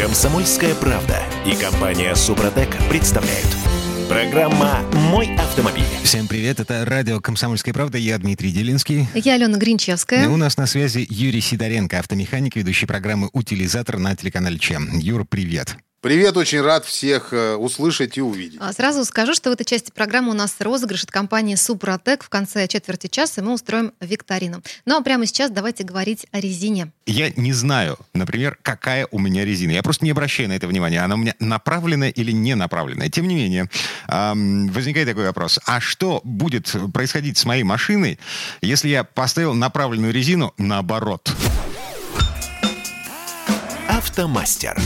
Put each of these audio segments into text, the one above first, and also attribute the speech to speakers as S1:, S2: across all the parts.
S1: Комсомольская правда и компания Супротек представляют. Программа «Мой автомобиль».
S2: Всем привет, это радио «Комсомольская правда», я Дмитрий Делинский.
S3: Я Алена Гринчевская.
S2: И у нас на связи Юрий Сидоренко, автомеханик, ведущий программы «Утилизатор» на телеканале ЧЕМ. Юр, привет.
S4: Привет, очень рад всех э, услышать и увидеть.
S3: А, Сразу скажу, что в этой части программы у нас розыгрыш от компании Супротек. В конце четверти часа мы устроим викторину. Ну а прямо сейчас давайте говорить о резине.
S2: Я не знаю, например, какая у меня резина. Я просто не обращаю на это внимания. Она у меня направленная или не направленная. Тем не менее, эм, возникает такой вопрос. А что будет происходить с моей машиной, если я поставил направленную резину наоборот?
S1: Автомастер.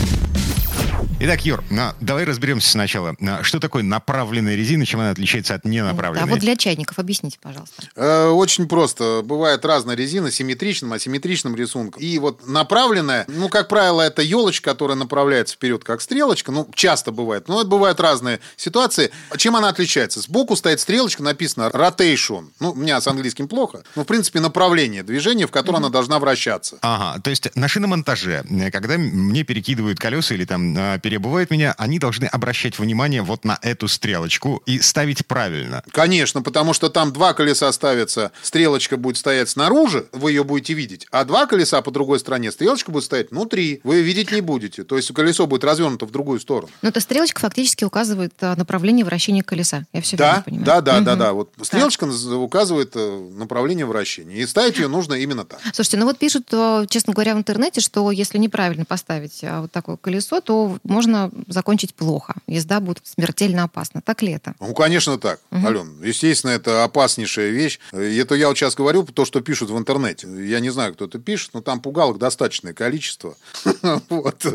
S2: Итак, Юр, ну, давай разберемся сначала. А, Что такое направленная резина, чем она отличается от ненаправленной?
S3: А вот для чайников объясните, пожалуйста.
S4: Э, очень просто. Бывает разная резина, симметричным, асимметричным рисунком. И вот направленная, ну, как правило, это елочка, которая направляется вперед, как стрелочка. Ну, часто бывает. Но это бывают разные ситуации. Чем она отличается? Сбоку стоит стрелочка, написано rotation. Ну, у меня с английским плохо. Но, в принципе, направление движения, в котором она должна вращаться.
S2: Ага, то есть на шиномонтаже, э, когда мне перекидывают колеса или там э, перебывают меня, они должны обращать внимание вот на эту стрелочку и ставить правильно.
S4: Конечно, потому что там два колеса ставятся, стрелочка будет стоять снаружи, вы ее будете видеть, а два колеса по другой стороне, стрелочка будет стоять внутри, вы ее видеть не будете. То есть колесо будет развернуто в другую сторону.
S3: Но эта стрелочка фактически указывает а, направление вращения колеса. Я все
S4: Да,
S3: понимаю.
S4: да, да, да,
S3: Мгм.
S4: да. Вот стрелочка наз- указывает э, направление вращения. И ставить ее нужно именно так.
S3: Слушайте, ну вот пишут, э, честно говоря, в интернете, что если неправильно поставить вот такое колесо, то можно закончить плохо. Езда будет смертельно опасна. Так ли это?
S4: Ну, конечно, так, Ален. Естественно, это опаснейшая вещь. Это я вот сейчас говорю, то, что пишут в интернете. Я не знаю, кто это пишет, но там пугалок достаточное количество. Вот.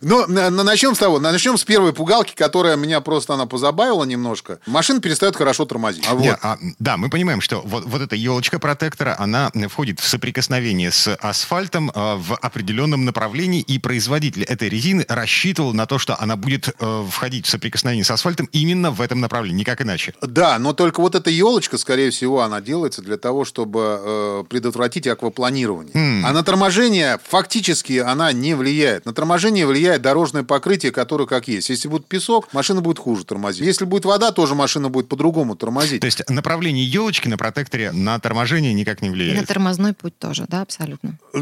S4: Но на- начнем с того, начнем с первой пугалки, которая меня просто она позабавила немножко. Машина перестает хорошо тормозить. А
S2: а, да, мы понимаем, что вот, вот эта елочка протектора, она входит в соприкосновение с асфальтом э, в определенном направлении, и производитель этой резины рассчитывал на то, что она будет э, входить в соприкосновение с асфальтом именно в этом направлении, никак иначе.
S4: Да, но только вот эта елочка, скорее всего, она делается для того, чтобы э, предотвратить аквапланирование. А на торможение фактически она не влияет. На торможение влияет дорожное покрытие, которое как есть. Если будет песок, машина будет хуже тормозить. Если будет вода, тоже машина будет по-другому тормозить.
S2: То есть направление елочки на протекторе на торможение никак не
S3: И на
S2: влияет.
S3: тормозной путь тоже, да, абсолютно.
S4: Э,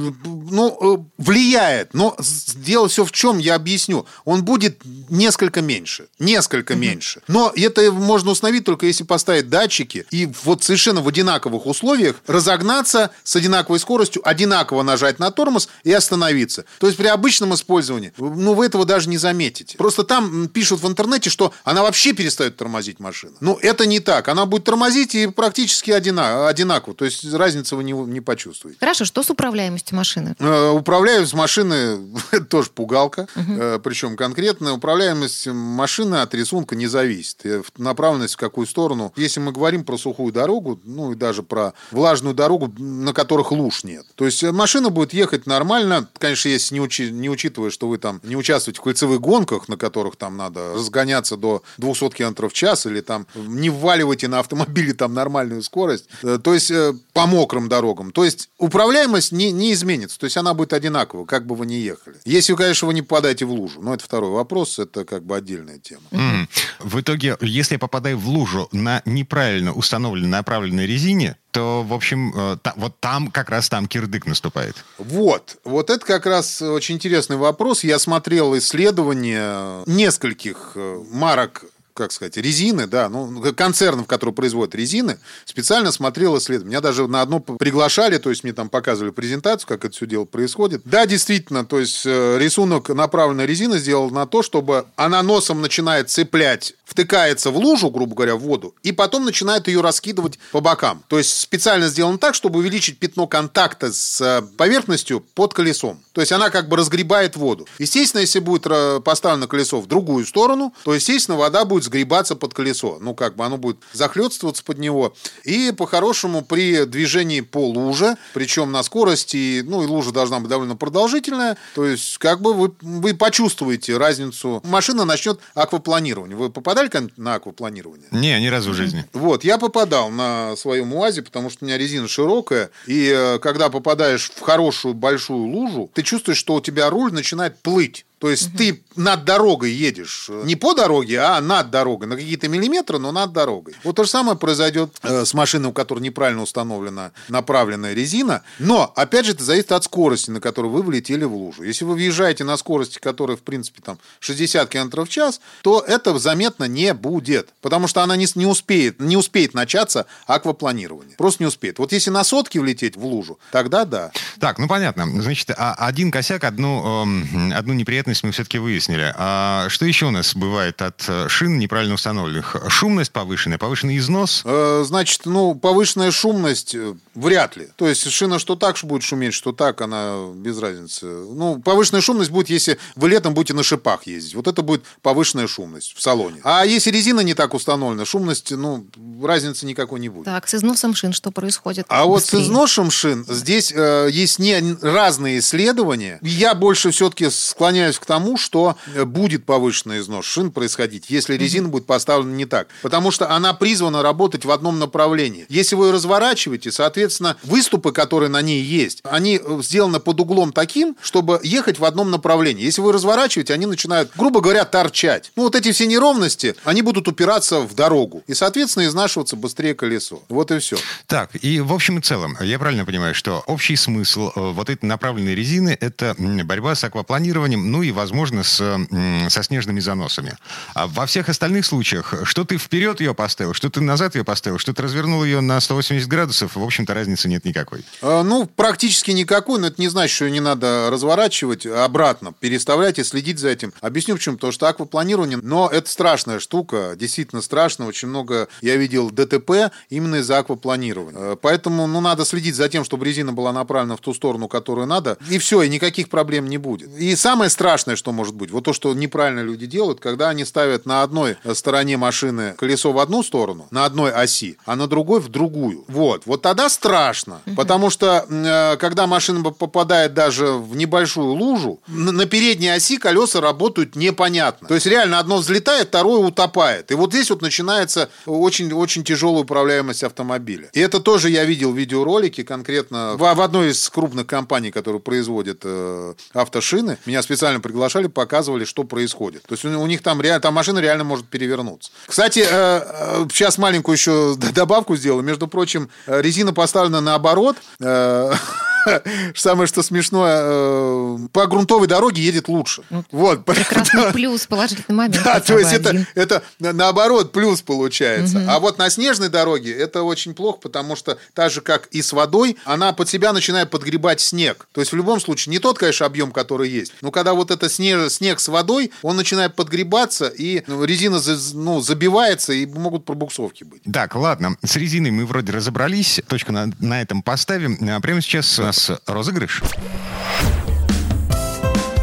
S4: Ну, э, влияет, но дело все в чем, я объясню. Он будет несколько меньше. Несколько меньше. Но это можно установить только если поставить датчики и вот совершенно в одинаковых условиях разогнаться с одинаковой скоростью, одинаково нажать на тормоз и остановиться. То есть при обычном использовании, ну, вы этого даже не заметите. Просто там пишут в интернете, что она вообще перестает тормозить машина. Ну, это не так. Она будет тормозить и практически одина- одинаково. То есть разницы вы не, не почувствуете.
S3: Хорошо, что с управляемостью машины?
S4: Э, Управляемость машины тоже пугалка, Э, причем конкретно управляемость машины от рисунка не зависит. Э, Направленность в какую сторону. Если мы говорим про сухую дорогу, ну и даже про влажную дорогу, на которых луж нет. То есть э, машина будет ехать нормально, конечно, если не, учи- не учитывая, что вы там не участвуете в кольцевых гонках, на которых там надо разгоняться до 200 км в час, или там не вваливайте на автомобиле там нормальную скорость, Э, то есть по мокрым дорогам. То есть управляемость не, не изменится, то есть она будет одинакова, как бы вы ни ехали. Если, конечно, вы не попадаете в лужу, но это второй вопрос, это как бы отдельная тема.
S2: Мгм. В итоге, если я попадаю в лужу на неправильно установленной направленной резине, то, в общем, э, та- вот там, как раз там кирдык наступает.
S4: Вот, вот это как раз очень интересный вопрос. Я смотрел исследования нескольких э, марок как сказать, резины, да, ну, концернов, которые производят резины, специально смотрел исследование. Меня даже на одно приглашали, то есть мне там показывали презентацию, как это все дело происходит. Да, действительно, то есть э, рисунок направленной резины сделал на то, чтобы она носом начинает цеплять, втыкается в лужу, грубо говоря, в воду, и потом начинает ее раскидывать по бокам. То есть специально сделано так, чтобы увеличить пятно контакта с э, поверхностью под колесом. То есть она как бы разгребает воду. Естественно, если будет э, поставлено колесо в другую сторону, то, естественно, вода будет сгребаться под колесо. Ну, как бы оно будет захлестываться под него. И, по-хорошему, при движении по луже, причем на скорости, ну, и лужа должна быть довольно продолжительная, то есть, как бы вы, вы почувствуете разницу. Машина начнет аквапланирование. Вы попадали на аквапланирование?
S2: Не, ни разу в жизни.
S4: Вот, я попадал на своем УАЗе, потому что у меня резина широкая, и э, когда попадаешь в хорошую большую лужу, ты чувствуешь, что у тебя руль начинает плыть. То есть ты над дорогой едешь. Не по дороге, а над дорогой. На какие-то миллиметры, но над дорогой. Вот то же самое произойдет э, с машиной, у которой неправильно установлена направленная резина. Но, опять же, это зависит от скорости, на которую вы влетели в лужу. Если вы въезжаете на скорости, которая, в принципе, там 60 км в час, то это заметно не будет. Потому что она не, не, успеет, не успеет начаться аквапланирование. Просто не успеет. Вот если на сотки влететь в лужу, тогда да.
S2: Так, ну понятно. Значит, а один косяк, одну, эм, одну неприятность мы все-таки выяснили. А что еще у нас бывает от э, шин неправильно установленных? Шумность повышенная, повышенный износ?
S4: Э, значит, ну, повышенная шумность э, вряд ли. То есть шина что так будет шуметь, что так, она без разницы. Ну, повышенная шумность будет, если вы летом будете на шипах ездить. Вот это будет повышенная шумность в салоне. А если резина не так установлена, шумность, ну, разницы никакой не будет.
S3: Так, с износом шин что происходит?
S4: А Быстрее. вот с износом шин здесь э, есть не разные исследования. Я больше все-таки склоняюсь к тому, что будет повышенный износ шин происходить, если резина будет поставлена не так. Потому что она призвана работать в одном направлении. Если вы ее разворачиваете, соответственно, выступы, которые на ней есть, они сделаны под углом таким, чтобы ехать в одном направлении. Если вы разворачиваете, они начинают, грубо говоря, торчать. Ну, вот эти все неровности, они будут упираться в дорогу. И, соответственно, изнашиваться быстрее колесо. Вот и все.
S2: Так, и в общем и целом, я правильно понимаю, что общий смысл э, вот этой направленной резины – это борьба с аквапланированием, ну и, возможно, с, со снежными заносами. А во всех остальных случаях, что ты вперед ее поставил, что ты назад ее поставил, что ты развернул ее на 180 градусов, в общем-то, разницы нет никакой.
S4: А, ну, практически никакой, но это не значит, что ее не надо разворачивать обратно, переставлять и следить за этим. Объясню почему. Потому что аквапланирование, но это страшная штука, действительно страшно. Очень много я видел ДТП именно из-за аквапланирования. Э, поэтому, ну, надо следить за тем, чтобы резина была направлена в ту сторону, которую надо, и все, и никаких проблем не будет. И самое страшное, что может быть, вот то, что неправильно люди делают, когда они ставят на одной стороне машины колесо в одну сторону, на одной оси, а на другой в другую. Вот. Вот тогда страшно. Угу. Потому что, э, когда машина попадает даже в небольшую лужу, на передней оси колеса работают непонятно. То есть реально одно взлетает, второе утопает. И вот здесь вот начинается очень-очень тяжелая управляемость автомобиля. И это тоже я видел видеоролики конкретно в, в одной из крупных компаний, которые производят э, автошины. Меня специально приглашали, показывали, что происходит. То есть у, них там, реально, там машина реально может перевернуться. Кстати, э, э, сейчас маленькую еще добавку сделаю. Между прочим, э, резина поставлена наоборот. Э, самое что смешное, э, по грунтовой дороге едет лучше.
S3: Ну, вот. Прекрасный плюс, положительный момент.
S4: Да, то есть это, это наоборот плюс получается. Угу. А вот на снежной дороге это очень плохо, потому что так же, как и с водой, она под себя начинает подгребать снег. То есть в любом случае не тот, конечно, объем, который есть, но когда вот это снег, снег с водой, он начинает подгребаться, и резина ну, забивается, и могут пробуксовки быть.
S2: Так, ладно, с резиной мы вроде разобрались, точку на, на этом поставим. А прямо сейчас нас розыгрыш.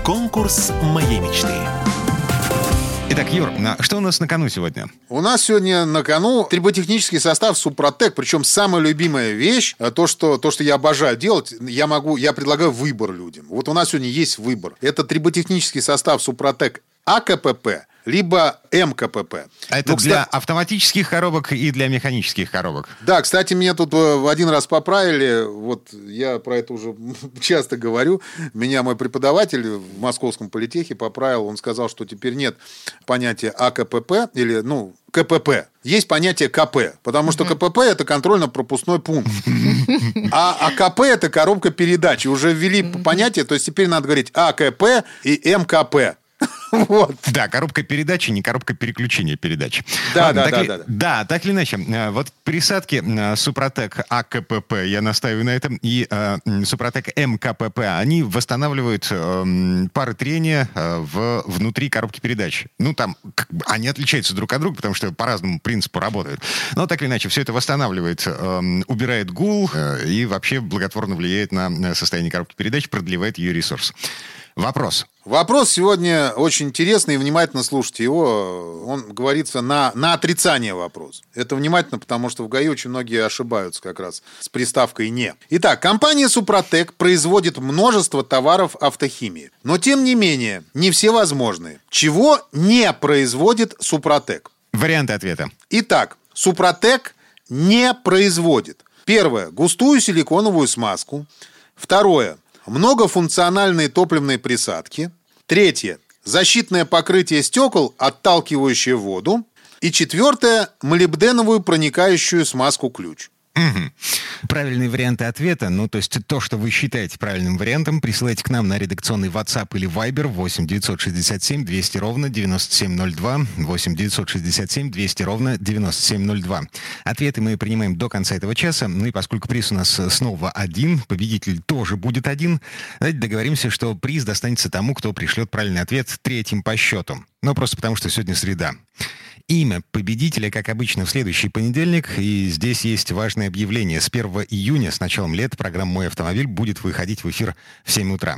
S1: Конкурс моей мечты.
S2: Итак, Юр, что у нас на кону сегодня?
S4: У нас сегодня на кону триботехнический состав Супротек, причем самая любимая вещь, э, то что, то, что я обожаю делать, я могу, я предлагаю выбор людям. Вот у нас сегодня есть выбор. Это триботехнический состав Супротек АКПП, либо МКПП.
S2: А это ну, для кстати... автоматических коробок и для механических коробок.
S4: Да, кстати, меня тут э, в один раз поправили. Вот я про это уже часто говорю. Меня мой преподаватель в Московском политехе поправил. Он сказал, что теперь нет понятия АКПП или, ну, КПП. Есть понятие КП, потому что КПП это контрольно-пропускной пункт. А АКП это коробка передач. Уже ввели понятие, то есть теперь надо говорить АКП и МКП.
S2: Вот. Да, коробка передачи, не коробка переключения передач.
S4: Да, Ладно, да, да, ли, да, да.
S2: Так или иначе, э, вот присадки э, Супротек АКПП, я настаиваю на этом, и э, Супротек МКПП, они восстанавливают э, пары трения в, внутри коробки передач. Ну, там, они отличаются друг от друга, потому что по разному принципу работают. Но так или иначе, все это восстанавливает, э, убирает гул э, и вообще благотворно влияет на состояние коробки передач, продлевает ее ресурс. Вопрос.
S4: Вопрос сегодня очень интересный, и внимательно слушайте его. Он говорится на, на отрицание вопрос. Это внимательно, потому что в ГАИ очень многие ошибаются как раз с приставкой «не». Итак, компания «Супротек» производит множество товаров автохимии. Но, тем не менее, не все возможны. Чего не производит «Супротек»?
S2: Варианты ответа.
S4: Итак, «Супротек» не производит. Первое. Густую силиконовую смазку. Второе многофункциональные топливные присадки. Третье. защитное покрытие стекол, отталкивающее воду. И четвертое – молибденовую проникающую смазку ключ.
S2: Мгм. Правильные варианты ответа, ну, то есть то, что вы считаете правильным вариантом, присылайте к нам на редакционный WhatsApp или Viber 8 967 200 ровно 9702, 8 967 200 ровно 9702. Ответы мы принимаем до конца этого часа, ну и поскольку приз у нас снова один, победитель тоже будет один, давайте договоримся, что приз достанется тому, кто пришлет правильный ответ третьим по счету. Ну, просто потому что сегодня среда. Имя победителя, как обычно, в следующий понедельник. И здесь есть важное объявление. С 1 июня, с началом лет, программа «Мой автомобиль» будет выходить в эфир в 7 утра.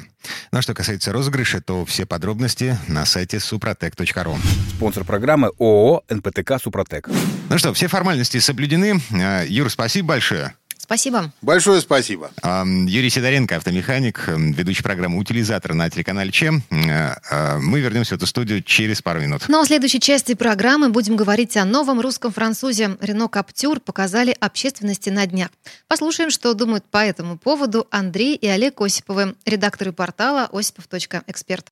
S2: Ну а что касается розыгрыша, то все подробности на сайте suprotec.ru.
S5: Спонсор программы ООО «НПТК Супротек».
S2: Ну что, все формальности соблюдены. А, Юр, спасибо большое.
S3: Спасибо.
S4: Большое спасибо.
S2: Юрий Сидоренко, автомеханик, ведущий программы «Утилизатор» на телеканале ЧЕМ. А, а, Мы вернемся в эту студию через пару минут.
S3: Ну а в следующей части программы будем говорить о новом русском французе. Рено Каптюр показали общественности на днях. Послушаем, что думают по этому поводу Андрей и Олег Осиповы, редакторы портала осипов.эксперт.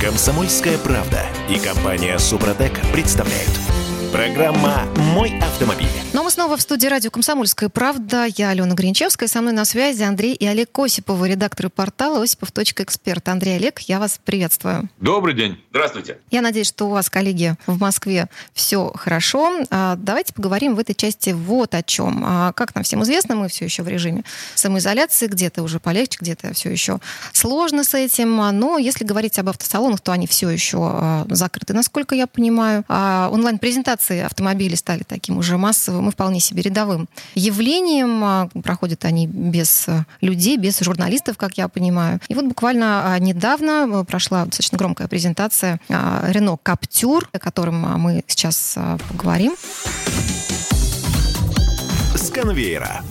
S1: Комсомольская правда и компания Супротек представляют. Программа «Мой автомобиль».
S3: Но мы снова в студии радио «Комсомольская правда». Я Алена Гринчевская. Со мной на связи Андрей и Олег Осиповы, редакторы портала осипов.эксперт. Андрей Олег, я вас приветствую.
S6: Добрый день. Здравствуйте.
S3: Я надеюсь, что у вас, коллеги, в Москве все хорошо. А, Давайте поговорим в этой части вот о чем. А, Как нам всем известно, мы все еще в режиме самоизоляции, где-то уже полегче, где-то все еще сложно с этим. А, Но если говорить об автосалонах, то они все еще а, закрыты, насколько я понимаю. А Онлайн-презентации автомобилей стали таким уже массовым и вполне себе рядовым явлением. А, Проходят они без а, людей, без журналистов, как я понимаю. И вот буквально а, недавно а, прошла достаточно громкая презентация Рено Каптюр, о котором а, мы сейчас а, поговорим.
S1: С конвейера.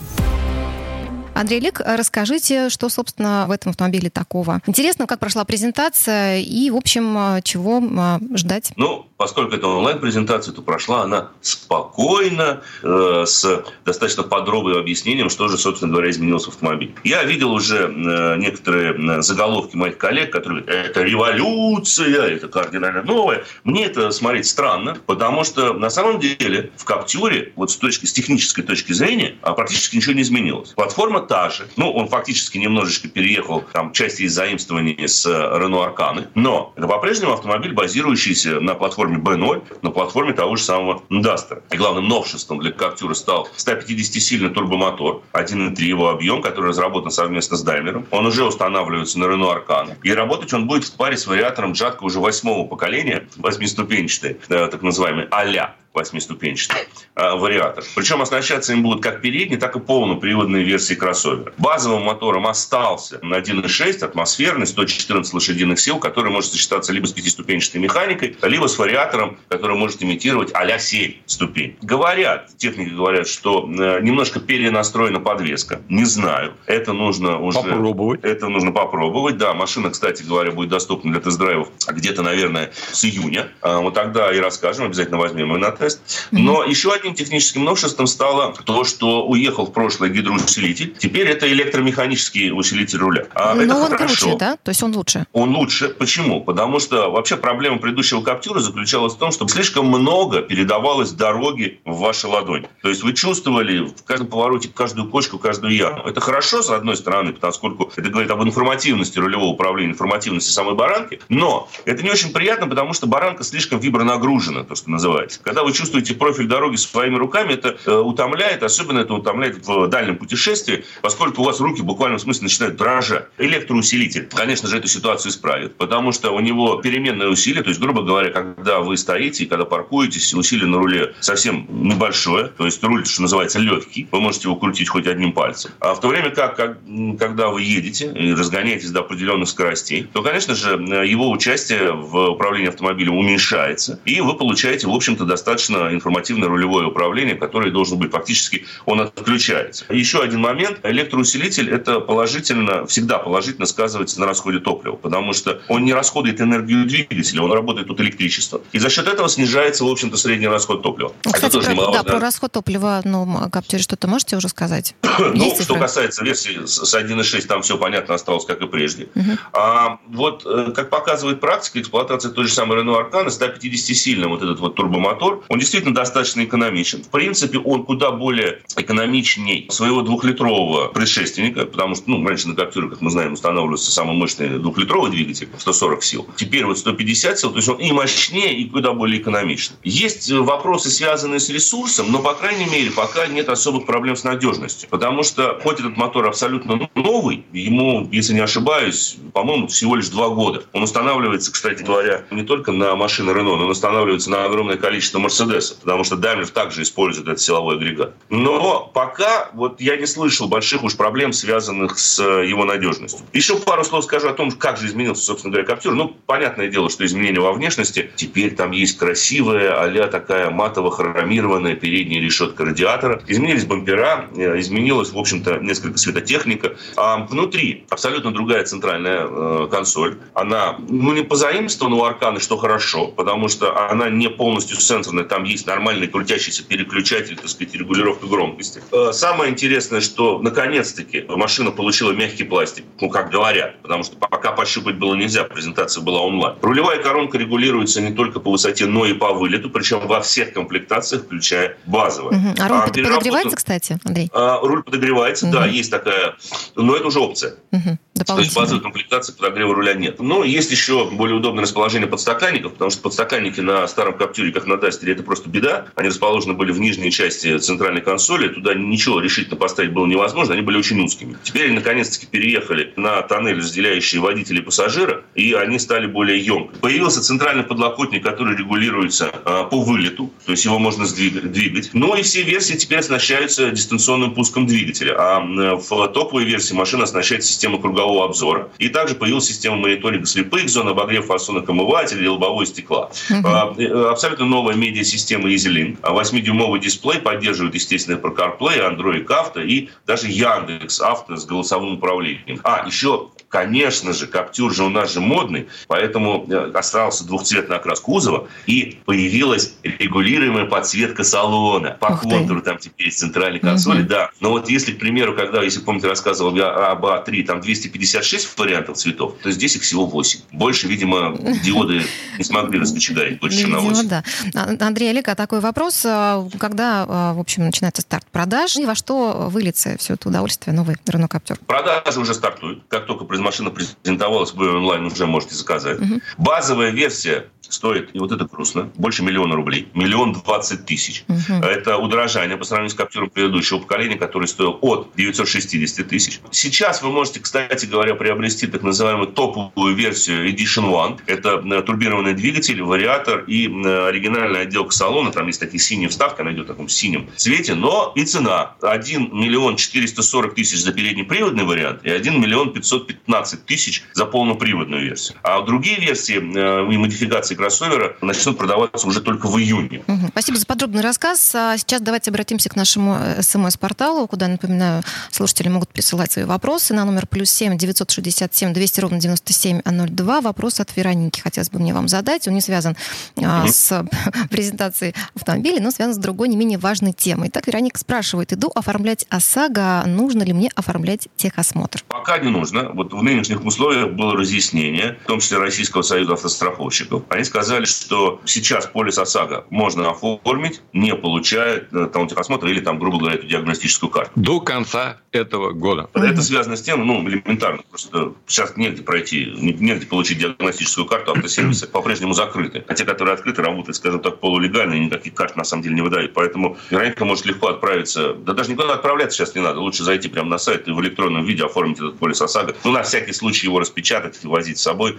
S3: Андрей Олег, а расскажите, что, собственно, в этом автомобиле такого интересного, как прошла презентация и, в общем, а, чего а, ждать?
S6: Ну, поскольку это онлайн-презентация, то прошла она спокойно, э, с достаточно подробным объяснением, что же, собственно говоря, изменилось в автомобиле. Я видел уже э, некоторые э, заголовки моих коллег, которые говорят, это революция, это кардинально новое. Мне это смотреть странно, потому что на самом деле в Каптюре, вот с, точки, с технической точки зрения, а, практически ничего не изменилось. Платформа же. Ну, он фактически немножечко переехал там части из заимствований с Renault Арканы, но это по-прежнему автомобиль, базирующийся на платформе B0, на платформе того же самого Duster. И главным новшеством для Каптюра стал 150-сильный турбомотор, 1.3 его объем, который разработан совместно с Daimler. Он уже устанавливается на Renault Аркана. И работать он будет в паре с вариатором Джатка уже восьмого поколения, восьмиступенчатый, э, так называемый а-ля восьмиступенчатый э, вариатор. Причем оснащаться им будут как передние, так и полноприводные версии кроссовера. Базовым мотором остался 1.6 атмосферный, 114 лошадиных сил, который может сочетаться либо с пятиступенчатой механикой, либо с вариатором, который может имитировать а-ля 7 ступень. Говорят, техники говорят, что э, немножко перенастроена подвеска. Не знаю. Это нужно уже...
S5: Попробовать.
S6: Это нужно попробовать. Да, машина, кстати говоря, будет доступна для тест-драйвов где-то, наверное, с июня. А, Вот тогда и расскажем, обязательно возьмем ее на тест. Но еще одним техническим новшеством стало то, что уехал в прошлое гидроусилитель. Теперь это электромеханический усилитель руля. А это
S3: Но Ну, он
S6: хорошо.
S3: круче, да? То есть он лучше.
S6: Он лучше. Почему? Потому что вообще проблема предыдущего Каптюра заключалась в том, что слишком много передавалось дороги в вашу ладонь. То есть вы чувствовали в каждом повороте каждую кочку, каждую яму. Это хорошо, с одной стороны, поскольку это говорит об информативности рулевого управления, информативности самой баранки. Но это не очень приятно, потому что баранка слишком вибронагружена, то, что называется. Когда вы чувствуете профиль дороги своими руками, это э, утомляет, особенно это утомляет в дальнем путешествии, поскольку у вас руки в буквальном смысле начинают дрожать. Электроусилитель, конечно же, эту ситуацию исправит, потому что у него переменное усилие, то есть, грубо говоря, когда вы стоите и когда паркуетесь, усилие на руле совсем небольшое, то есть руль, что называется, легкий, вы можете его крутить хоть одним пальцем. А в то время как, как когда вы едете и разгоняетесь до определенных скоростей, то, конечно же, его участие в управлении автомобилем уменьшается, и вы получаете, в общем-то, достаточно достаточно информативное рулевое управление, которое должно быть. Фактически он отключается. Еще один момент. Электроусилитель – это положительно, всегда положительно сказывается на расходе топлива, потому что он не расходует энергию двигателя, он работает от электричества. И за счет этого снижается, в общем-то, средний расход топлива.
S3: Кстати, это про, да, про расход топлива, ну, Каптюре, что-то можете уже сказать?
S6: ну, что касается версии с 1.6, там все понятно осталось, как и прежде. Угу. А вот, э, как показывает практика, эксплуатация той же самой Renault Arcana, 150-сильный вот этот вот турбомотор, он действительно достаточно экономичен. В принципе, он куда более экономичней своего двухлитрового предшественника, потому что, ну, раньше на Каптюре, как мы знаем, устанавливался самый мощный двухлитровый двигатель, 140 сил. Теперь вот 150 сил, то есть он и мощнее, и куда более экономичный. Есть вопросы, связанные с ресурсом, но, по крайней мере, пока нет особых проблем с надежностью. Потому что, хоть этот мотор абсолютно новый, ему, если не ошибаюсь, по-моему, всего лишь два года. Он устанавливается, кстати говоря, не только на машины Renault, но он устанавливается на огромное количество Мерседесов, потому что Daimler также использует этот силовой агрегат. Но пока вот я не слышал больших уж проблем, связанных с его надежностью. Еще пару слов скажу о том, как же изменился, собственно говоря, Каптюр. Ну, понятное дело, что изменения во внешности. Теперь там есть красивая, а такая матово-хромированная передняя решетка радиатора. Изменились бампера, э, изменилась, в общем-то, несколько светотехника. А внутри абсолютно другая центральная э, консоль. Она, ну, не позаимствована у Арканы, что хорошо, потому что она не полностью сенсорная. Там есть нормальный крутящийся переключатель, так сказать, регулировка громкости. Э, самое интересное, что, наконец-таки, машина получила мягкий пластик. Ну, как говорят, потому что пока пощупать было нельзя, презентация была онлайн. Рулевая коронка регулируется не только по высоте, но и по вылету, причем во всех комплектациях, включая базовые.
S3: Угу. А руль а, подогревается, кстати, Андрей?
S6: А, руль подогревается, угу. да, есть такая, но это уже опция. Угу. То есть базовой комплектации подогрева руля нет. Но есть еще более удобное расположение подстаканников, потому что подстаканники на старом Каптюре, как на Дастере, это просто беда. Они расположены были в нижней части центральной консоли, туда ничего решительно поставить было невозможно, они были очень узкими. Теперь они наконец-таки переехали на тоннель, разделяющий водителей и пассажира, и они стали более емкими. Появился центральный подлокотник, который регулируется а, по вылету, то есть его можно сдвигать. Но и все версии теперь оснащаются дистанционным пуском двигателя, а в топовой версии машина оснащается системой кругового обзора. И также появилась система мониторинга слепых зон, обогрев фасонок омывателя и лобового стекла. Uh-huh. Абсолютно новая медиасистема EasyLink. 8-дюймовый дисплей поддерживает, естественно, про CarPlay, Android Auto и даже Яндекс Авто с голосовым управлением. А, еще Конечно же, Каптюр же у нас же модный, поэтому э, остался двухцветный окрас кузова, и появилась регулируемая подсветка салона. По Ух контуру ты. там теперь есть центральной консоли, угу. да. Но вот если, к примеру, когда, если помните, рассказывал я об А3, там 256 вариантов цветов, то здесь их всего 8. Больше, видимо, диоды не смогли раскочегарить больше, чем на 8. да.
S3: А, Андрей Олег, а такой вопрос. А, когда, а, в общем, начинается старт продаж, и во что выльется все это удовольствие новый Renault Captur?
S6: Продажи уже стартуют. Как только машина презентовалась, вы онлайн уже можете заказать. Угу. Базовая версия стоит, и вот это грустно, больше миллиона рублей. Миллион двадцать тысяч. Угу. Это удорожание по сравнению с Каптюром предыдущего поколения, который стоил от 960 тысяч. Сейчас вы можете, кстати говоря, приобрести так называемую топовую версию Edition One. Это э, турбированный двигатель, вариатор и э, оригинальная отделка салона. Там есть такие синие вставки, она идет в таком синем цвете. Но и цена 1 миллион 440 тысяч за переднеприводный вариант и 1 миллион 515 тысяч за полноприводную версию. А другие версии э, и модификации кроссовера начнут продаваться уже только в июне.
S3: Угу. Спасибо за подробный рассказ. А сейчас давайте обратимся к нашему э, смс-порталу, куда, напоминаю, слушатели могут присылать свои вопросы на номер плюс семь девятьсот шестьдесят семь двести ровно девяносто семь ноль два. Вопрос от Вероники хотелось бы мне вам задать. Он не связан угу. а, с презентацией автомобиля, но связан с другой, не менее важной темой. Так Вероника спрашивает, иду оформлять ОСАГО, нужно ли мне оформлять техосмотр?
S6: Пока не нужно. Вот в нынешних условиях было разъяснение, в том числе Российского союза автостраховщиков. Они сказали, что сейчас полис ОСАГО можно оформить, не получая э, там техосмотра или, там, грубо говоря, эту диагностическую карту.
S2: До конца этого года.
S6: Это связано с тем, ну, элементарно, просто сейчас негде пройти, негде получить диагностическую карту, автосервисы по-прежнему закрыты. А те, которые открыты, работают, скажем так, полулегально, и никаких карт на самом деле не выдают. Поэтому Вероника может легко отправиться, да даже никуда отправляться сейчас не надо, лучше зайти прямо на сайт и в электронном виде оформить этот полис ОСАГО. Ну, на всякий случай его распечатать и возить с собой.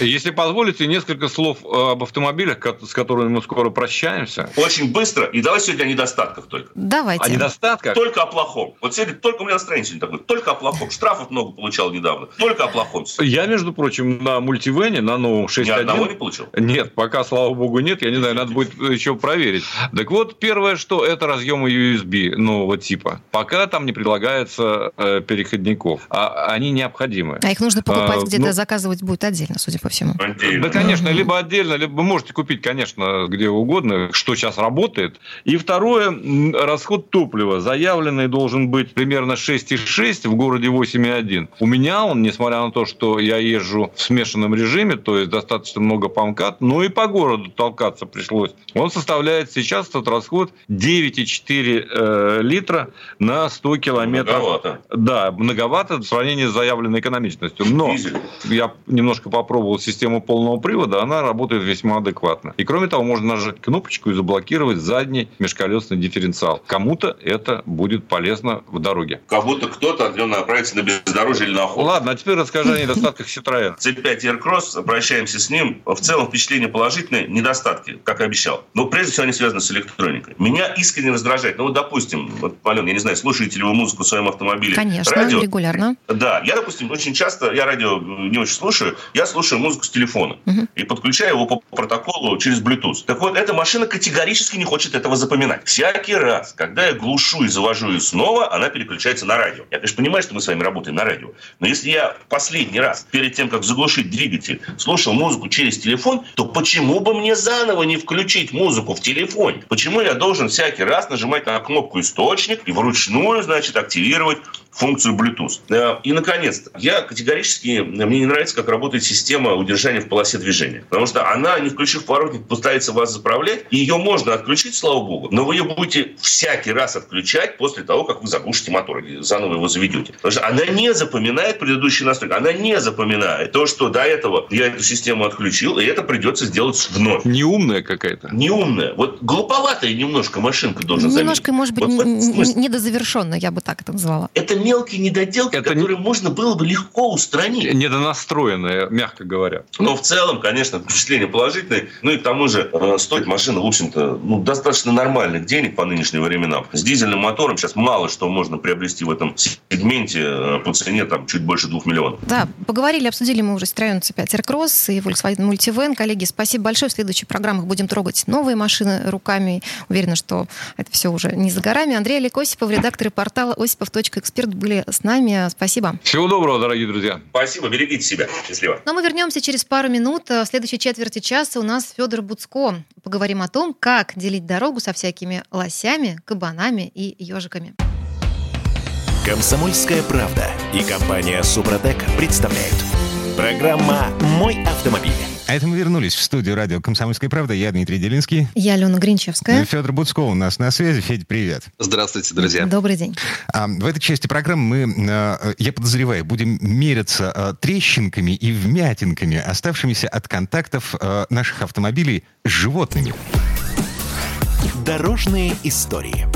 S2: Если позволите, несколько
S7: слов об автомобилях, с которыми мы скоро прощаемся.
S6: Очень быстро. И давай сегодня о недостатках только.
S3: Давайте.
S7: О недостатках?
S6: Только о плохом. Вот сегодня только у меня настроение сегодня такое. Только о плохом. Штрафов много получал недавно. Только о плохом.
S7: Я, между прочим, на мультивене, на новом 6.1... Ни
S6: одного не получил?
S7: Нет, пока, слава богу, нет. Я не знаю, надо будет еще проверить. Так вот, первое, что это разъемы USB нового типа. Пока там не предлагается э, переходников. А они необходимы.
S3: А их нужно покупать а, где-то, ну, заказывать будет отдельно, судя по всему.
S7: Отдельно. Да, конечно, либо отдельно, либо вы можете купить, конечно, где угодно, что сейчас работает. И второе, расход топлива. Заявленный должен быть примерно 6,6 в городе 8,1. У меня он, несмотря на то, что я езжу в смешанном режиме, то есть достаточно много помкат, но и по городу толкаться пришлось. Он составляет сейчас этот расход 9,4 э, литра на 100 километров.
S6: Многовато.
S7: Да, многовато в сравнении с заявленной экономичностью. Но я немножко попробовал систему полного привода, она работает весьма адекватно. И кроме того, можно нажать кнопочку и заблокировать задний межколесный дифференциал. Кому-то это будет полезно в дороге.
S6: Как будто кто-то направится на бездорожье или на охоту.
S7: Ладно, а теперь расскажи о недостатках Citroёn.
S6: C5 Aircross, обращаемся с ним. В целом впечатление положительное, недостатки, как и обещал. Но прежде всего они связаны с электроникой. Меня искренне раздражает. Ну вот, допустим, вот, Ален, я не знаю, слушаете ли вы музыку в своем автомобиле?
S3: Конечно, радио? регулярно.
S6: Да, я, допустим, очень часто, я радио не очень слушаю, я слушаю музыку с телефона угу. и подключаю его по протоколу через Bluetooth. Так вот, эта машина категорически не хочет этого запоминать. Всякий раз, когда я глушу и завожу ее снова, она переключается на радио. Я, конечно, понимаю, что мы с вами работаем на радио, но если я последний раз, перед тем, как заглушить двигатель, слушал музыку через телефон, то почему бы мне заново не включить музыку в телефоне? Почему я должен всякий раз нажимать на кнопку «Источник» и вручную, значит, активировать функцию Bluetooth. Э, и, наконец-то, я категорически, мне не нравится, как работает система удержания в полосе движения. Потому что она, не включив поворотник, пытается вас заправлять. И ее можно отключить, слава богу, но вы ее будете всякий раз отключать после того, как вы заглушите мотор или заново его заведете. Потому что она не запоминает предыдущий настройки. Она не запоминает то, что до этого я эту систему отключил, и это придется сделать вновь.
S7: Неумная какая-то.
S6: Неумная. Вот глуповатая немножко машинка должна заметить.
S3: Немножко, может быть, вот недозавершенная, я бы так это назвала.
S6: Это мелкие недоделки, это которые не... можно было бы легко устранить.
S7: Недонастроенные, мягко говоря.
S6: Но в целом, конечно, впечатление положительное. Ну и к тому же э, стоит машина, в общем-то, ну, достаточно нормальных денег по нынешним временам. С дизельным мотором сейчас мало что можно приобрести в этом сегменте э, по цене там чуть больше двух миллионов.
S3: Да, поговорили, обсудили мы уже Citroёn C5 Aircross и Volkswagen Multivan. Коллеги, спасибо большое. В следующих программах будем трогать новые машины руками. Уверена, что это все уже не за горами. Андрей Олег Осипов, редактор портала осипов.эксперт были с нами. Спасибо.
S7: Всего доброго, дорогие друзья.
S6: Спасибо, берегите себя. Счастливо.
S3: Но мы вернемся через пару минут. В следующей четверти часа у нас Федор Буцко. Поговорим о том, как делить дорогу со всякими лосями, кабанами и ежиками.
S1: Комсомольская правда и компания Супротек представляют. Программа «Мой автомобиль».
S2: А это мы вернулись в студию радио «Комсомольская правда». Я Дмитрий Делинский.
S3: Я Алена Гринчевская.
S2: Федор Буцко у нас на связи. Федь, привет.
S8: Здравствуйте, друзья.
S3: Добрый день.
S2: А, в этой части программы мы, а, я подозреваю, будем мериться а, трещинками и вмятинками, оставшимися от контактов а, наших автомобилей с животными.
S1: Дорожные истории.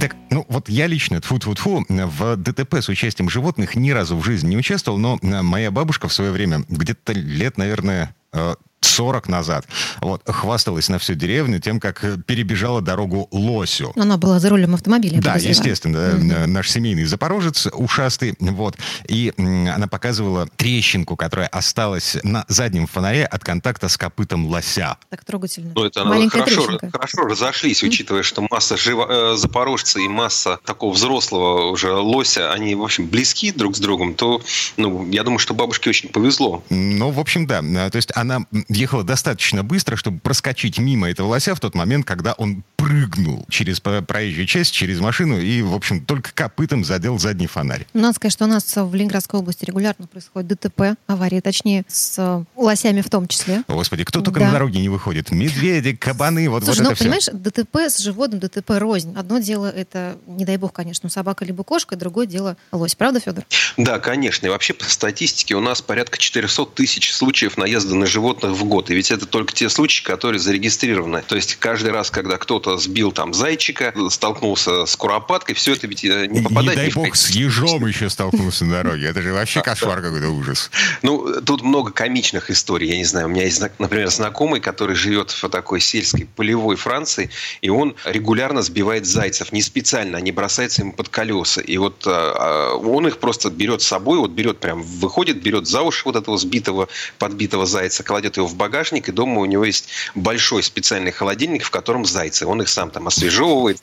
S2: Итак, ну вот я лично, тфу тфу тфу в ДТП с участием животных ни разу в жизни не участвовал, но моя бабушка в свое время, где-то лет, наверное, э, 40 назад. Вот, хвасталась на всю деревню тем, как перебежала дорогу лосю.
S3: Она была за рулем автомобиля.
S2: Да, естественно. Mm-hmm. Наш семейный запорожец ушастый. Вот. И она показывала трещинку, которая осталась на заднем фонаре от контакта с копытом лося.
S3: Так трогательно.
S8: Ну, это Маленькая хорошо, хорошо разошлись, учитывая, что масса живо, э, запорожца и масса такого взрослого уже лося, они, в общем, близки друг с другом, то, ну, я думаю, что бабушке очень повезло.
S2: Ну, в общем, да. То есть она ехала достаточно быстро, чтобы проскочить мимо этого лося в тот момент, когда он прыгнул через проезжую часть, через машину и, в общем, только копытом задел задний фонарь.
S3: Надо сказать, что у нас в Ленинградской области регулярно происходит ДТП, аварии, точнее, с лосями в том числе.
S2: Господи, кто только да. на дороге не выходит? Медведи, кабаны, вот,
S3: Слушай,
S2: вот
S3: ну,
S2: это
S3: понимаешь,
S2: все.
S3: ДТП с животным, ДТП рознь. Одно дело это, не дай бог, конечно, собака либо кошка, другое дело лось. Правда, Федор?
S8: Да, конечно. И вообще, по статистике, у нас порядка 400 тысяч случаев наезда на животных в год. И ведь это только те случаи, которые зарегистрированы. То есть каждый раз, когда кто-то сбил там зайчика, столкнулся с куропаткой, все это ведь э, не попадает...
S2: Не дай бог с ежом еще столкнулся на дороге. Это же вообще кошмар какой-то ужас.
S8: Ну, тут много комичных историй. Я не знаю, у меня есть, например, знакомый, который живет в такой сельской полевой Франции, и он регулярно сбивает зайцев. Не специально, они бросаются ему под колеса. И вот а, он их просто берет с собой, вот берет прям, выходит, берет за уши вот этого сбитого, подбитого зайца, кладет его в багажник, и дома у него есть большой специальный холодильник, в котором зайцы. Он их сам там освежевывает,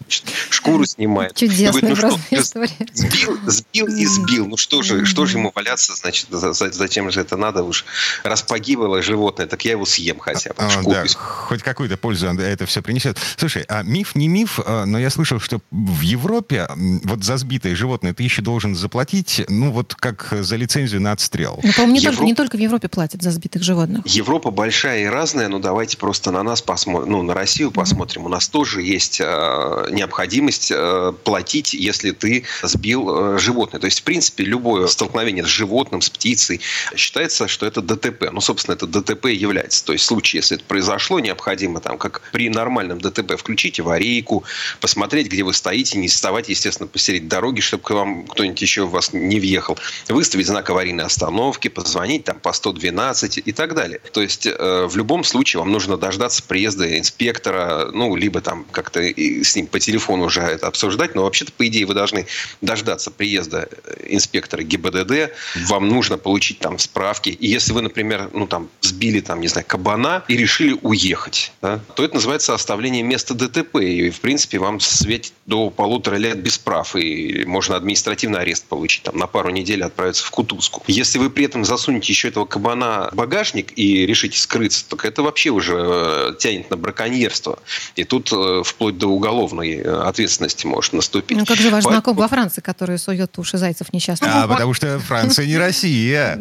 S8: шкуру снимает.
S3: Чудесная
S8: говорит, ну, что, Сбил, сбил и сбил. Ну что же, что же ему валяться, значит, зачем же это надо уж? Раз погибло животное, так я его съем хотя бы.
S2: А, да, хоть какую-то пользу это все принесет. Слушай, а миф не миф, а, но я слышал, что в Европе вот за сбитое животное ты еще должен заплатить, ну вот как за лицензию на отстрел.
S3: Ну, по-моему, не, Евро... только, не только в Европе платят за сбитых животных.
S8: Европа большая и разная, но давайте просто на нас посмотрим, ну, на Россию посмотрим. У нас тоже есть э, необходимость э, платить, если ты сбил э, животное. То есть, в принципе, любое столкновение с животным, с птицей считается, что это ДТП. Ну, собственно, это ДТП является. То есть, в случае, если это произошло, необходимо там, как при нормальном ДТП, включить аварийку, посмотреть, где вы стоите, не вставать, естественно, посередине дороги, чтобы к вам кто-нибудь еще в вас не въехал, выставить знак аварийной остановки, позвонить там по 112 и так далее. То есть, э, в любом случае вам нужно дождаться приезда инспектора, ну, либо там как-то с ним по телефону уже это обсуждать, но вообще-то, по идее, вы должны дождаться приезда инспектора ГИБДД, вам нужно получить там справки. И если вы, например, ну, там, сбили, там, не знаю, кабана и решили уехать, да, то это называется оставление места ДТП. И, в принципе, вам светит до полутора лет без прав. И можно административный арест получить. Там, на пару недель отправиться в Кутузку. Если вы при этом засунете еще этого кабана в багажник и решите скрыться, так это вообще уже э, тянет на браконьерство. И тут э, вплоть до уголовной э, ответственности может наступить.
S3: Ну, как же ваш Поэтому... знакомый во Франции, который сует уши зайцев несчастных?
S2: А, потому что Франция не Россия.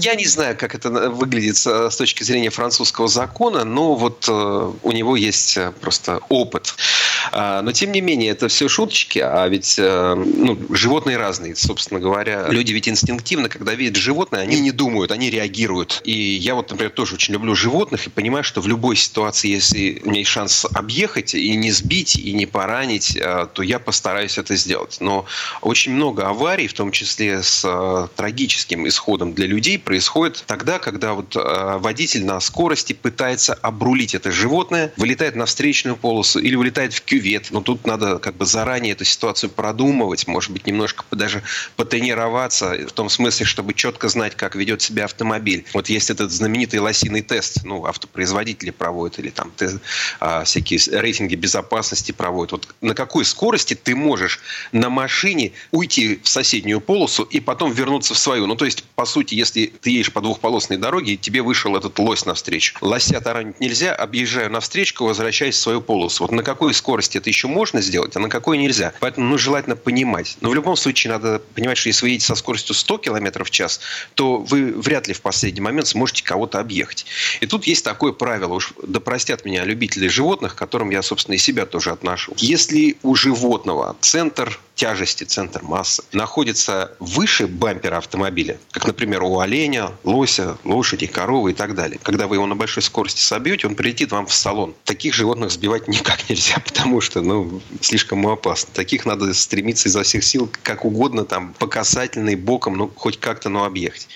S8: Я не знаю, как это выглядит с точки зрения французского закона, но вот у него есть просто опыт. А, но, тем не менее, это все шуточки, а ведь ну, животные разные, собственно говоря. Люди ведь инстинктивно, когда видят животное, они не думают, они реагируют. И я вот, например, тоже очень люблю животных и понимаю, что в любой ситуации, если у меня есть шанс объехать и не сбить, и не поранить, э, то я постараюсь это сделать. Но очень много аварий, в том числе с э, трагическим исходом для людей, происходит тогда, когда вот э, водитель на скорости пытается обрулить это животное, вылетает на встречную полосу или вылетает в кювет. Но тут надо как бы заранее эту ситуацию продумывать, может быть, немножко даже потренироваться в том смысле, чтобы четко знать, как ведет себя автомобиль. Вот есть этот знаменитый лосиный тест, ну, автопроизводители проводят, или там тест, а, всякие рейтинги безопасности проводят. Вот на какой скорости ты можешь на машине уйти в соседнюю полосу и потом вернуться в свою. Ну, то есть, по сути, если ты едешь по двухполосной дороге, тебе вышел этот лось навстречу. Лося таранить нельзя, объезжаю навстречу, возвращаюсь в свою полосу. Вот на какой скорости это еще можно сделать, а на какой нельзя. Поэтому, ну, желательно понимать. Но в любом случае надо понимать, что если вы едете со скоростью 100 км в час, то вы вряд ли в последний момент сможете кого-то объехать. И тут есть такое правило, уж да простят меня любители животных, к которым я, собственно, и себя тоже отношу. Если у животного центр тяжести, центр массы находится выше бампера автомобиля, как, например, у оленя, лося, лошади, коровы и так далее. Когда вы его на большой скорости собьете, он прилетит вам в салон. Таких животных сбивать никак нельзя, потому что ну, слишком опасно. Таких надо стремиться изо всех сил, как угодно, там, по касательной, боком, ну, хоть как-то, но объехать.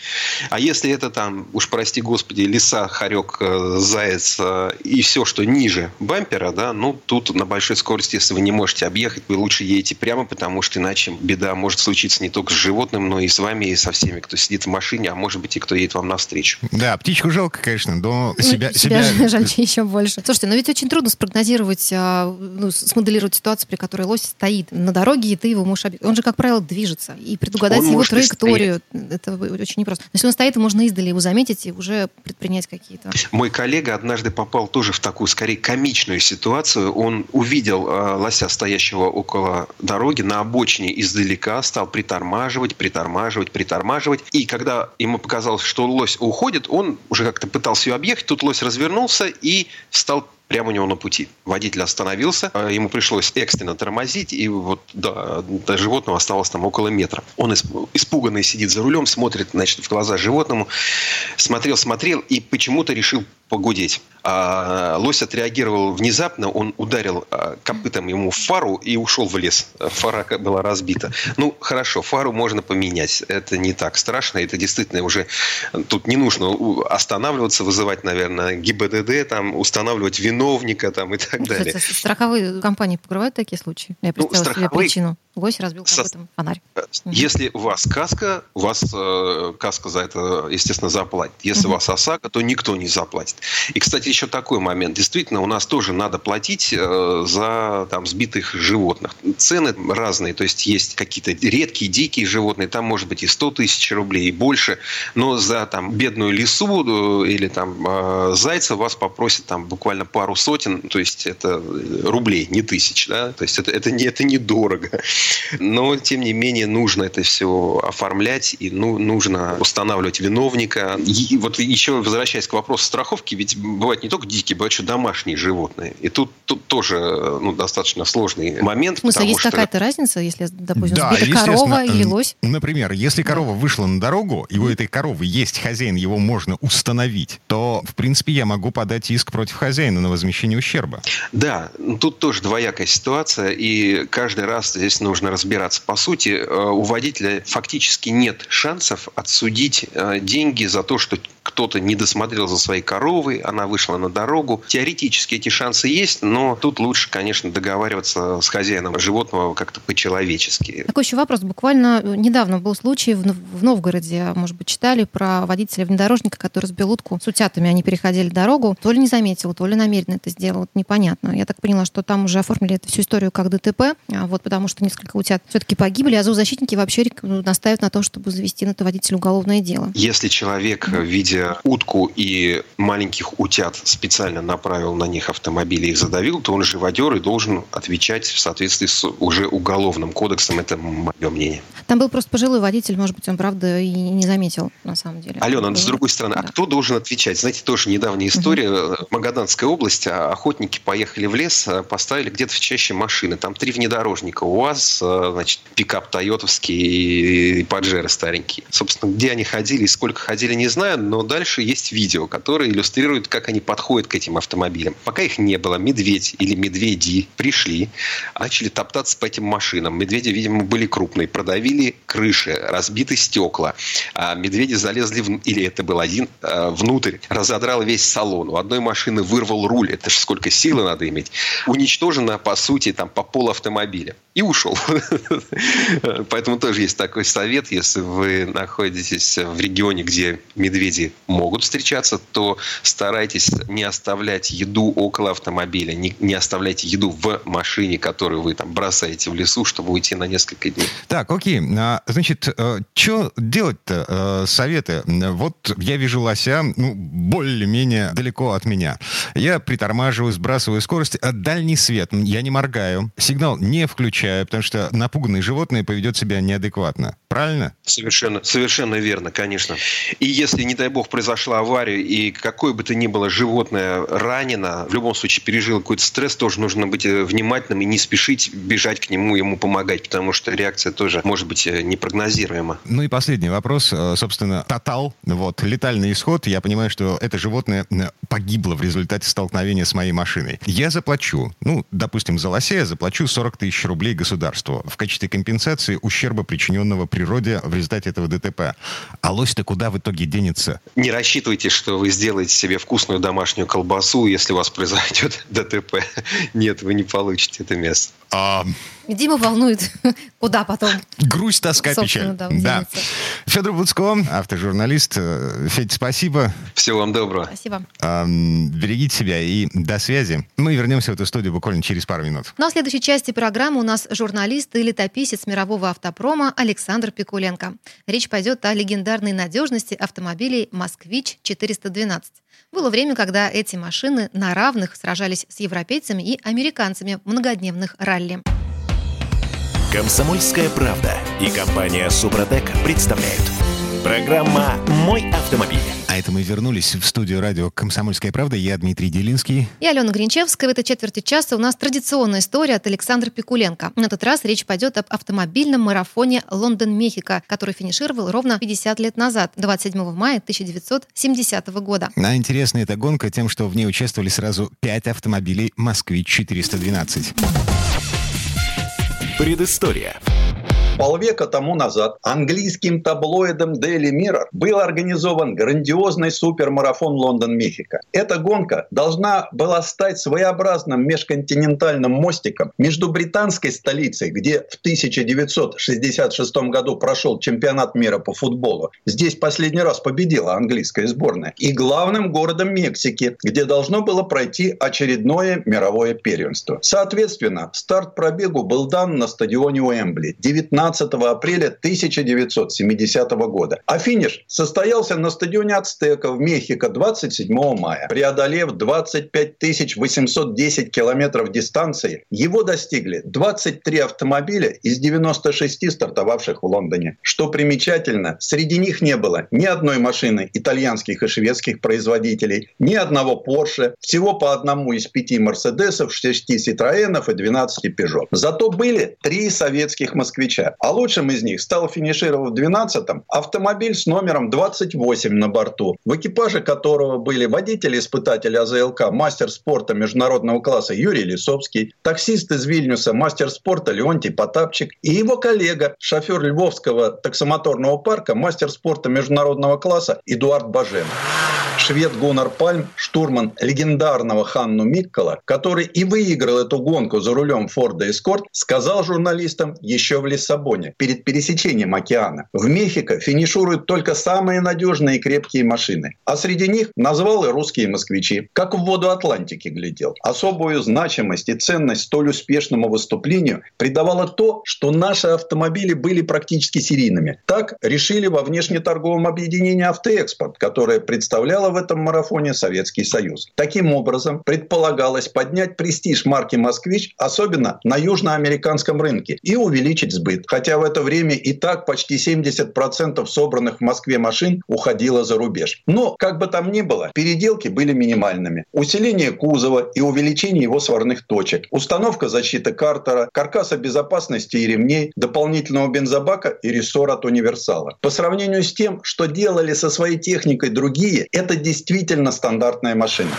S8: А если это там, уж прости господи, лиса, хорек, э, заяц э, и все, что ниже бампера, да, ну, тут на большой скорости, если вы не можете объехать, вы лучше едете прямо, потому потому что иначе беда может случиться не только с животным, но и с вами, и со всеми, кто сидит в машине, а может быть и кто едет вам навстречу.
S2: Да, птичку жалко, конечно, но
S3: ну,
S2: себя...
S3: Себя, себя... жаль еще больше. Слушайте, но ведь очень трудно спрогнозировать, а, ну, смоделировать ситуацию, при которой лось стоит на дороге, и ты его можешь. Он же, как правило, движется. И предугадать он его траекторию, это очень непросто. Но если он стоит, можно издали его заметить и уже предпринять какие-то...
S8: Мой коллега однажды попал тоже в такую, скорее, комичную ситуацию. Он увидел э, лося, стоящего около дороги, на обочине издалека стал притормаживать, притормаживать, притормаживать. И когда ему показалось, что лось уходит, он уже как-то пытался ее объехать. Тут лось развернулся и стал прямо у него на пути. Водитель остановился, а ему пришлось экстренно тормозить, и вот до, до животного осталось там около метра. Он испуганный сидит за рулем, смотрит, значит, в глаза животному, смотрел, смотрел и почему-то решил погудеть. А лось отреагировал внезапно, он ударил а, копытом ему в фару и ушел в лес. Фара была разбита. Ну, хорошо, фару можно поменять. Это не так страшно. Это действительно уже... Тут не нужно останавливаться, вызывать, наверное, ГИБДД, там, устанавливать виновника там, и так далее.
S3: Кстати, страховые компании покрывают такие случаи? Я представила ну, страховые... себе причину. Лось разбил Со... копытом фонарь.
S8: Э, если у вас каска, у вас э, каска за это, естественно, заплатит. Если угу. у вас ОСАГО, то никто не заплатит. И, кстати, еще такой момент. Действительно, у нас тоже надо платить э, за там, сбитых животных. Цены разные. То есть, есть какие-то редкие, дикие животные. Там может быть и 100 тысяч рублей, и больше. Но за там, бедную лису э, или там, э, зайца вас попросят там, буквально пару сотен. То есть, это рублей, не тысяч. Да? То есть, это, это, не, это недорого. Но, тем не менее, нужно это все оформлять. И ну, нужно устанавливать виновника. И вот еще возвращаясь к вопросу страховки, ведь бывают не только дикие, бывают еще домашние животные. И тут, тут тоже ну, достаточно сложный момент.
S3: В смысле, есть что... какая-то разница, если, допустим, да, корова или лось?
S2: Например, если корова вышла на дорогу, и у этой коровы есть хозяин, его можно установить, то, в принципе, я могу подать иск против хозяина на возмещение ущерба.
S8: Да, тут тоже двоякая ситуация, и каждый раз здесь нужно разбираться. По сути, э, у водителя фактически нет шансов отсудить э, деньги за то, что кто-то не досмотрел за своей коровой, она вышла на дорогу. Теоретически эти шансы есть, но тут лучше, конечно, договариваться с хозяином животного как-то по-человечески.
S3: Такой еще вопрос. Буквально недавно был случай в Новгороде, может быть, читали про водителя внедорожника, который сбил утку с утятами. Они переходили дорогу. То ли не заметил, то ли намеренно это сделал. непонятно. Я так поняла, что там уже оформили эту всю историю как ДТП, а вот потому что несколько утят все-таки погибли, а зоозащитники вообще настаивают на том, чтобы завести на это водителя уголовное дело.
S8: Если человек, видя утку и маленьких утят специально направил на них автомобиль и их задавил, то он живодер и должен отвечать в соответствии с уже уголовным кодексом. Это мое мнение.
S3: Там был просто пожилой водитель, может быть, он, правда, и не заметил, на самом деле.
S8: Алена, было... с другой стороны, а да. а кто должен отвечать? Знаете, тоже недавняя история. Угу. Магаданская область, а охотники поехали в лес, поставили где-то в чаще машины. Там три внедорожника. У вас, значит, пикап тойотовский и паджеры старенькие. Собственно, где они ходили и сколько ходили, не знаю, но дальше есть видео, которое иллюстрирует, как они подходят к этим автомобилям. Пока их не было, медведь или медведи пришли, начали топтаться по этим машинам. Медведи, видимо, были крупные, продавили крыши, разбиты стекла. А медведи залезли, в, или это был один, а, внутрь, разодрал весь салон. У одной машины вырвал руль. Это же сколько силы надо иметь. Уничтожено, по сути, там, по пол автомобиля. И ушел. Поэтому тоже есть такой совет, если вы находитесь в регионе, где медведи могут встречаться, то старайтесь не оставлять еду около автомобиля, не, не оставляйте еду в машине, которую вы там бросаете в лесу, чтобы уйти на несколько дней.
S2: Так, окей. А, значит, э, что делать-то? Э, советы. Вот я вижу лося, ну, более-менее далеко от меня. Я притормаживаю, сбрасываю скорость. А дальний свет. Я не моргаю. Сигнал не включаю, потому что напуганное животное поведет себя неадекватно. Правильно?
S8: Совершенно, совершенно верно, конечно. И если, не дай бог, произошла авария, и какое бы то ни было животное ранено, в любом случае пережил какой-то стресс, тоже нужно быть э, внимательным и не спешить бежать к нему, ему помогать, потому что реакция тоже может быть э, непрогнозируема.
S2: Ну и последний вопрос. Э, собственно, тотал, вот, летальный исход. Я понимаю, что это животное погибло в результате столкновения с моей машиной. Я заплачу, ну, допустим, за лося я заплачу 40 тысяч рублей государству в качестве компенсации ущерба, причиненного при природе в результате этого ДТП. А лось-то куда в итоге денется?
S8: Не рассчитывайте, что вы сделаете себе вкусную домашнюю колбасу, если у вас произойдет ДТП. Нет, вы не получите это место.
S3: А... Дима волнует, куда потом.
S2: Грусть, тоска, печаль. Да, да. Федор Буцко, автожурналист. Федь, спасибо.
S8: Всего вам доброго.
S3: Спасибо.
S2: Берегите себя и до связи. Мы вернемся в эту студию буквально через пару минут.
S3: Ну а в следующей части программы у нас журналист и летописец мирового автопрома Александр Пикуленко. Речь пойдет о легендарной надежности автомобилей «Москвич-412». Было время, когда эти машины на равных сражались с европейцами и американцами в многодневных ралли.
S1: Комсомольская правда и компания Супротек представляют. Программа «Мой автомобиль».
S2: А это мы вернулись в студию радио «Комсомольская правда». Я Дмитрий Делинский.
S3: И Алена Гринчевская. В этой четверти часа у нас традиционная история от Александра Пикуленко. На этот раз речь пойдет об автомобильном марафоне Лондон-Мехико, который финишировал ровно 50 лет назад, 27 мая 1970 года.
S2: А интересна эта гонка тем, что в ней участвовали сразу пять автомобилей «Москвич-412».
S1: Предыстория.
S9: Полвека тому назад английским таблоидом Daily Mirror был организован грандиозный супермарафон Лондон-Мехико. Эта гонка должна была стать своеобразным межконтинентальным мостиком между британской столицей, где в 1966 году прошел чемпионат мира по футболу. Здесь последний раз победила английская сборная. И главным городом Мексики, где должно было пройти очередное мировое первенство. Соответственно, старт пробегу был дан на стадионе Уэмбли 19 15 апреля 1970 года. А финиш состоялся на стадионе Ацтека в Мехико 27 мая. Преодолев 25 810 километров дистанции, его достигли 23 автомобиля из 96 стартовавших в Лондоне. Что примечательно, среди них не было ни одной машины итальянских и шведских производителей, ни одного Porsche, всего по одному из пяти Мерседесов, шести Ситроенов и 12 Peugeot. Зато были три советских москвича а лучшим из них стал финишировав в 12-м автомобиль с номером 28 на борту, в экипаже которого были водитель-испытатель АЗЛК, мастер спорта международного класса Юрий Лисовский, таксист из Вильнюса, мастер спорта Леонтий Потапчик и его коллега, шофер Львовского таксомоторного парка, мастер спорта международного класса Эдуард Бажен. Швед Гуннар Пальм, штурман легендарного Ханну Миккола, который и выиграл эту гонку за рулем Форда Эскорт, сказал журналистам еще в Лиссабоне перед пересечением океана. В Мехико финишируют только самые надежные и крепкие машины. А среди них назвал и русские москвичи. Как в воду Атлантики глядел. Особую значимость и ценность столь успешному выступлению придавало то, что наши автомобили были практически серийными. Так решили во внешнеторговом объединении «Автоэкспорт», которое представляло представляла в этом марафоне Советский Союз. Таким образом, предполагалось поднять престиж марки «Москвич», особенно на южноамериканском рынке, и увеличить сбыт. Хотя в это время и так почти 70% собранных в Москве машин уходило за рубеж. Но, как бы там ни было, переделки были минимальными. Усиление кузова и увеличение его сварных точек, установка защиты картера, каркаса безопасности и ремней, дополнительного бензобака и рессор от универсала. По сравнению с тем, что делали со своей техникой другие, это это действительно стандартная машина.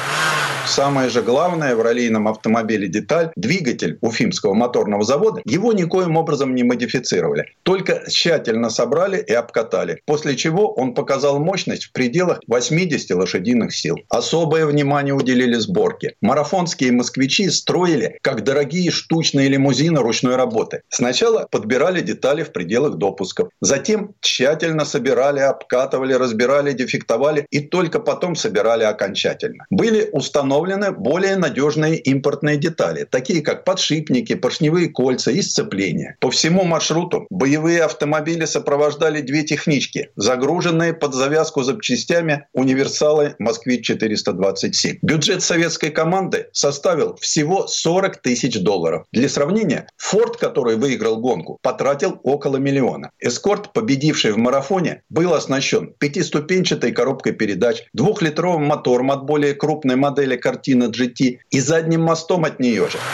S9: Самое же главное в раллийном автомобиле деталь – двигатель Уфимского моторного завода. Его никоим образом не модифицировали. Только тщательно собрали и обкатали. После чего он показал мощность в пределах 80 лошадиных сил. Особое внимание уделили сборке. Марафонские москвичи строили как дорогие штучные лимузины ручной работы. Сначала подбирали детали в пределах допусков. Затем тщательно собирали, обкатывали, разбирали, дефектовали и только потом собирали окончательно. Были установлены более надежные импортные детали, такие как подшипники, поршневые кольца и сцепления. По всему маршруту боевые автомобили сопровождали две технички, загруженные под завязку запчастями универсалы «Москвич-427». Бюджет советской команды составил всего 40 тысяч долларов. Для сравнения, «Форд», который выиграл гонку, потратил около миллиона. «Эскорт», победивший в марафоне, был оснащен пятиступенчатой коробкой передач, двухлитровым мотором от более крупной модели Картина GT и задним мостом от нее же.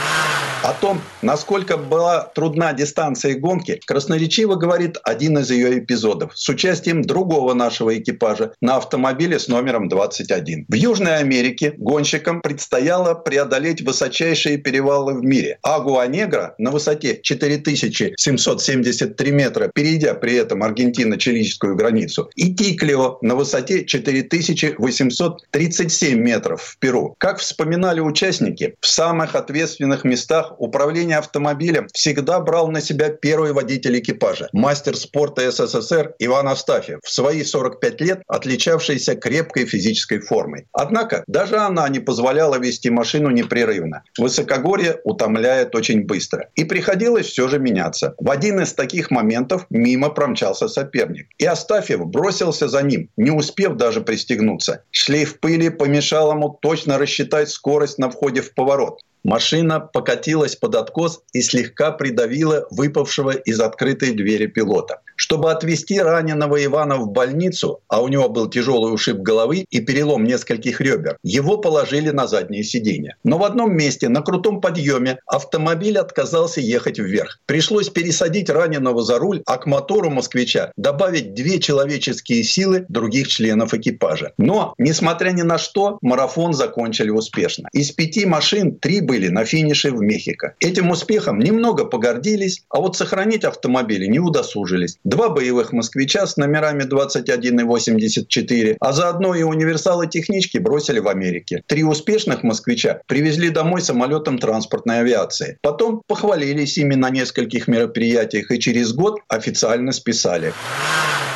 S9: О том, насколько была трудна дистанция гонки, красноречиво говорит один из ее эпизодов с участием другого нашего экипажа на автомобиле с номером 21. В Южной Америке гонщикам предстояло преодолеть высочайшие перевалы в мире. Агуа-Негра на высоте 4773 метра, перейдя при этом Аргентино-чилийскую границу, и Тиклио на высоте 4837 метров в Перу. Как вспоминали участники, в самых ответственных местах управление автомобилем всегда брал на себя первый водитель экипажа, мастер спорта СССР Иван Астафьев, в свои 45 лет отличавшийся крепкой физической формой. Однако даже она не позволяла вести машину непрерывно. Высокогорье утомляет очень быстро. И приходилось все же меняться. В один из таких моментов мимо промчался соперник. И Астафьев бросился за ним, не успев даже пристегнуться. Шлейф пыли помешал ему точно рассчитать скорость на входе в поворот. Машина покатилась под откос и слегка придавила выпавшего из открытой двери пилота. Чтобы отвезти раненого Ивана в больницу, а у него был тяжелый ушиб головы и перелом нескольких ребер, его положили на заднее сиденье. Но в одном месте, на крутом подъеме, автомобиль отказался ехать вверх. Пришлось пересадить раненого за руль, а к мотору москвича добавить две человеческие силы других членов экипажа. Но, несмотря ни на что, марафон закончили успешно. Из пяти машин три были на финише в Мехико. Этим успехом немного погордились, а вот сохранить автомобили не удосужились. Два боевых «Москвича» с номерами 21 и 84, а заодно и универсалы технички бросили в Америке. Три успешных «Москвича» привезли домой самолетом транспортной авиации. Потом похвалились ими на нескольких мероприятиях и через год официально списали.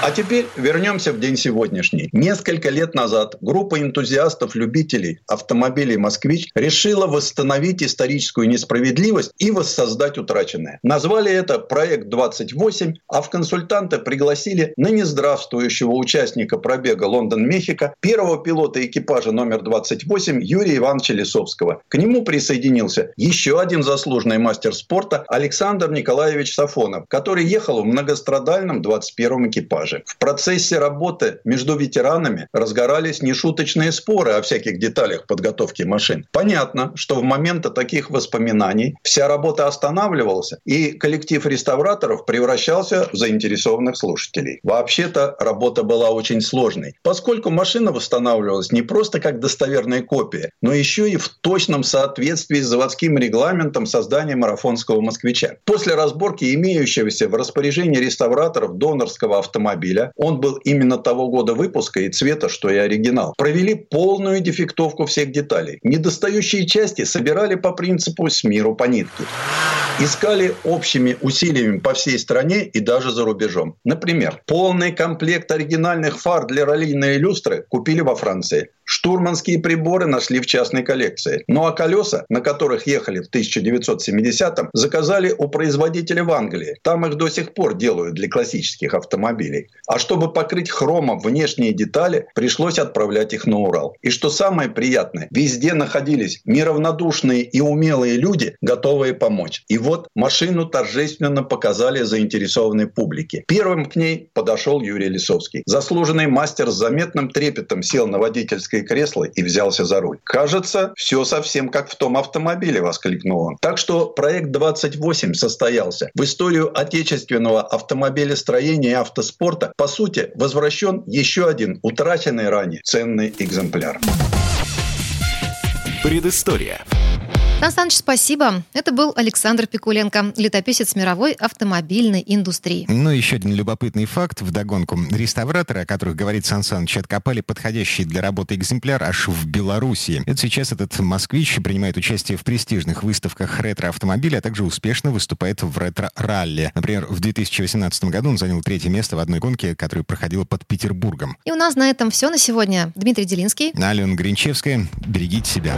S9: А теперь вернемся в день сегодняшний. Несколько лет назад группа энтузиастов-любителей автомобилей «Москвич» решила восстановить историческую несправедливость и воссоздать утраченное. Назвали это «Проект 28», а в консультанты пригласили ныне здравствующего участника пробега Лондон-Мехико, первого пилота экипажа номер 28 Юрия Ивановича Лисовского. К нему присоединился еще один заслуженный мастер спорта Александр Николаевич Сафонов, который ехал в многострадальном 21-м экипаже. В процессе работы между ветеранами разгорались нешуточные споры о всяких деталях подготовки машин. Понятно, что в момент таких воспоминаний вся работа останавливалась, и коллектив реставраторов превращался в заинтересованных слушателей. Вообще-то работа была очень сложной, поскольку машина восстанавливалась не просто как достоверная копия, но еще и в точном соответствии с заводским регламентом создания марафонского москвича. После разборки имеющегося в распоряжении реставраторов донорского автомобиля, он был именно того года выпуска и цвета, что и оригинал, провели полную дефектовку всех деталей. Недостающие части собирали по принципу «с миру по нитке». Искали общими усилиями по всей стране и даже за рубежом. Например, полный комплект оригинальных фар для раллийной люстры купили во Франции. Штурманские приборы нашли в частной коллекции. Ну а колеса, на которых ехали в 1970-м, заказали у производителя в Англии. Там их до сих пор делают для классических автомобилей. А чтобы покрыть хромом внешние детали, пришлось отправлять их на Урал. И что самое приятное, везде находились неравнодушные и умелые люди, готовые помочь. И вот машину торжественно показали заинтересованной публике. Первым к ней подошел Юрий Лисовский. Заслуженный мастер с заметным трепетом сел на водительское кресло и взялся за руль. «Кажется, все совсем как в том автомобиле», — воскликнул он. Так что проект 28 состоялся. В историю отечественного автомобилестроения и автоспорта, по сути, возвращен еще один утраченный ранее ценный экземпляр.
S1: Предыстория.
S3: Сан Саныч, спасибо. Это был Александр Пикуленко, летописец мировой автомобильной индустрии.
S2: Ну, еще один любопытный факт вдогонку. Реставраторы, о которых говорит Сан Саныч, откопали подходящий для работы экземпляр аж в Белоруссии. Это сейчас этот москвич принимает участие в престижных выставках ретро-автомобилей, а также успешно выступает в ретро-ралли. Например, в 2018 году он занял третье место в одной гонке, которая проходила под Петербургом.
S3: И у нас на этом все на сегодня. Дмитрий Делинский.
S2: Алена Гринчевская. Берегите себя.